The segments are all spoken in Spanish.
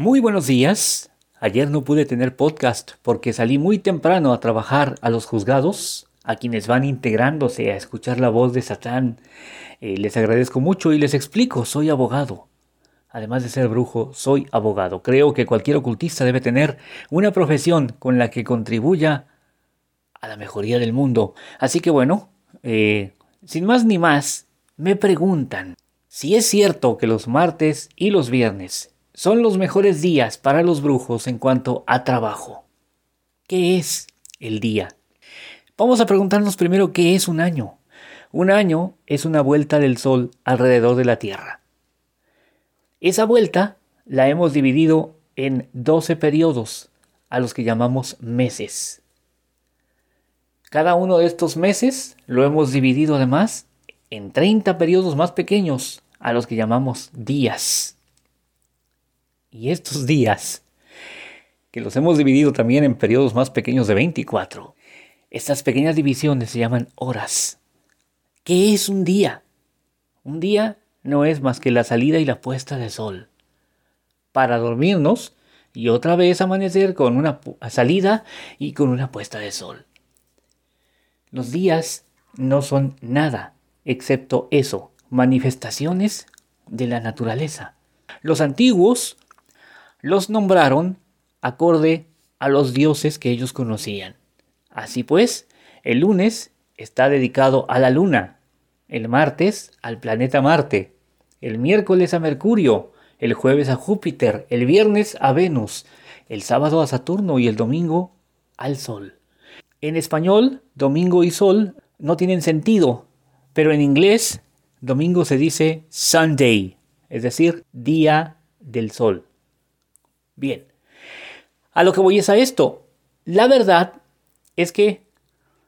Muy buenos días. Ayer no pude tener podcast porque salí muy temprano a trabajar a los juzgados, a quienes van integrándose a escuchar la voz de Satán. Eh, les agradezco mucho y les explico, soy abogado. Además de ser brujo, soy abogado. Creo que cualquier ocultista debe tener una profesión con la que contribuya a la mejoría del mundo. Así que bueno, eh, sin más ni más, me preguntan si es cierto que los martes y los viernes son los mejores días para los brujos en cuanto a trabajo. ¿Qué es el día? Vamos a preguntarnos primero qué es un año. Un año es una vuelta del Sol alrededor de la Tierra. Esa vuelta la hemos dividido en 12 periodos, a los que llamamos meses. Cada uno de estos meses lo hemos dividido además en 30 periodos más pequeños, a los que llamamos días. Y estos días, que los hemos dividido también en periodos más pequeños de 24, estas pequeñas divisiones se llaman horas. ¿Qué es un día? Un día no es más que la salida y la puesta de sol. Para dormirnos y otra vez amanecer con una salida y con una puesta de sol. Los días no son nada excepto eso, manifestaciones de la naturaleza. Los antiguos los nombraron acorde a los dioses que ellos conocían. Así pues, el lunes está dedicado a la luna, el martes al planeta Marte, el miércoles a Mercurio, el jueves a Júpiter, el viernes a Venus, el sábado a Saturno y el domingo al Sol. En español, domingo y sol no tienen sentido, pero en inglés, domingo se dice Sunday, es decir, día del sol. Bien, a lo que voy es a esto. La verdad es que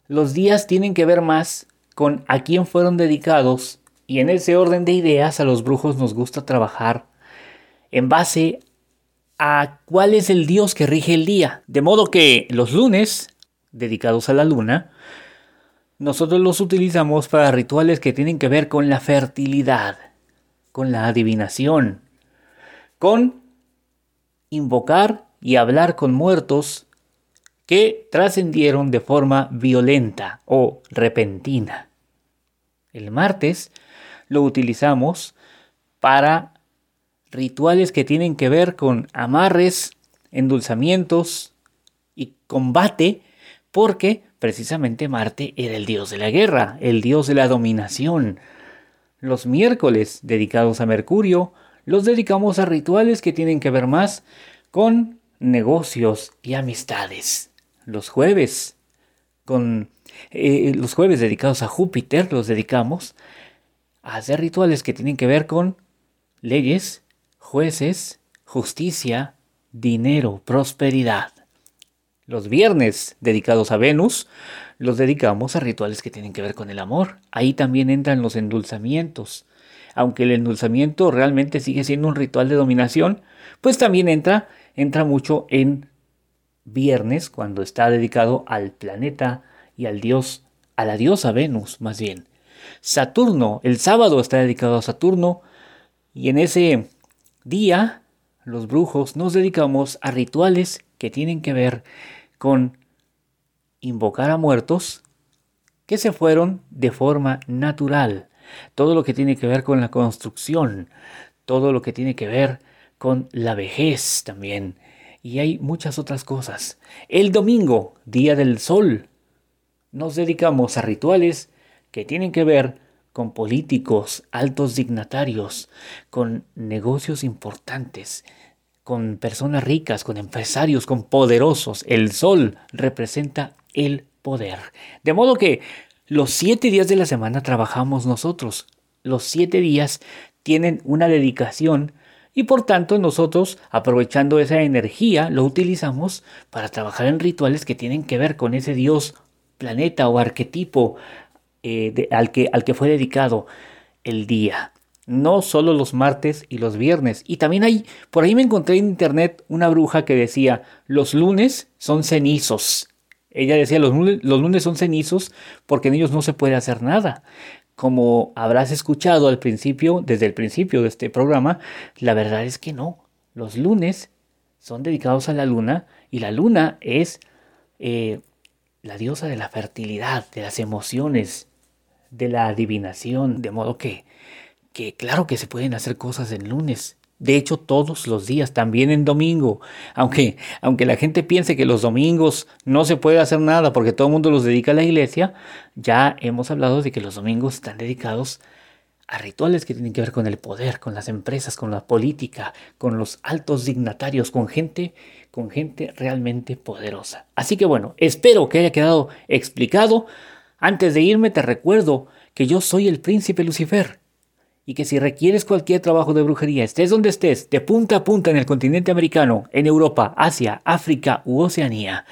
los días tienen que ver más con a quién fueron dedicados y en ese orden de ideas a los brujos nos gusta trabajar en base a cuál es el dios que rige el día. De modo que los lunes, dedicados a la luna, nosotros los utilizamos para rituales que tienen que ver con la fertilidad, con la adivinación, con invocar y hablar con muertos que trascendieron de forma violenta o repentina. El martes lo utilizamos para rituales que tienen que ver con amarres, endulzamientos y combate, porque precisamente Marte era el dios de la guerra, el dios de la dominación. Los miércoles dedicados a Mercurio los dedicamos a rituales que tienen que ver más con negocios y amistades. Los jueves, con eh, los jueves dedicados a Júpiter, los dedicamos a hacer rituales que tienen que ver con leyes, jueces, justicia, dinero, prosperidad. Los viernes dedicados a Venus, los dedicamos a rituales que tienen que ver con el amor. Ahí también entran los endulzamientos, aunque el endulzamiento realmente sigue siendo un ritual de dominación, pues también entra, entra mucho en viernes, cuando está dedicado al planeta y al dios, a la diosa Venus más bien. Saturno, el sábado está dedicado a Saturno, y en ese día los brujos nos dedicamos a rituales que tienen que ver con invocar a muertos que se fueron de forma natural todo lo que tiene que ver con la construcción, todo lo que tiene que ver con la vejez también. Y hay muchas otras cosas. El domingo, Día del Sol, nos dedicamos a rituales que tienen que ver con políticos, altos dignatarios, con negocios importantes, con personas ricas, con empresarios, con poderosos. El sol representa el poder. De modo que los siete días de la semana trabajamos nosotros. Los siete días tienen una dedicación y por tanto nosotros, aprovechando esa energía, lo utilizamos para trabajar en rituales que tienen que ver con ese dios, planeta o arquetipo eh, al, que, al que fue dedicado el día. No solo los martes y los viernes. Y también hay, por ahí me encontré en internet una bruja que decía, los lunes son cenizos. Ella decía, los lunes, son cenizos porque en ellos no se puede hacer nada. Como habrás escuchado al principio, desde el principio de este programa, la verdad es que no. Los lunes son dedicados a la luna y la luna es eh, la diosa de la fertilidad, de las emociones, de la adivinación, de modo que, que claro que se pueden hacer cosas en lunes. De hecho, todos los días, también en domingo. Aunque, aunque la gente piense que los domingos no se puede hacer nada porque todo el mundo los dedica a la iglesia, ya hemos hablado de que los domingos están dedicados a rituales que tienen que ver con el poder, con las empresas, con la política, con los altos dignatarios, con gente, con gente realmente poderosa. Así que bueno, espero que haya quedado explicado. Antes de irme te recuerdo que yo soy el príncipe Lucifer y que si requieres cualquier trabajo de brujería, estés donde estés, de punta a punta en el continente americano, en Europa, Asia, África u Oceanía,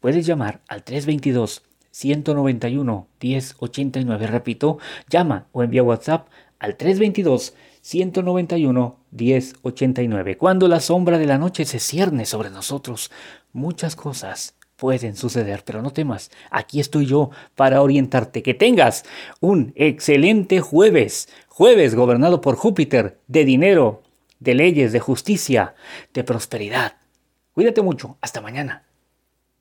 puedes llamar al 322 191 1089. Repito, llama o envía WhatsApp al 322 191 1089. Cuando la sombra de la noche se cierne sobre nosotros, muchas cosas pueden suceder, pero no temas, aquí estoy yo para orientarte. Que tengas un excelente jueves, jueves gobernado por Júpiter, de dinero, de leyes, de justicia, de prosperidad. Cuídate mucho, hasta mañana.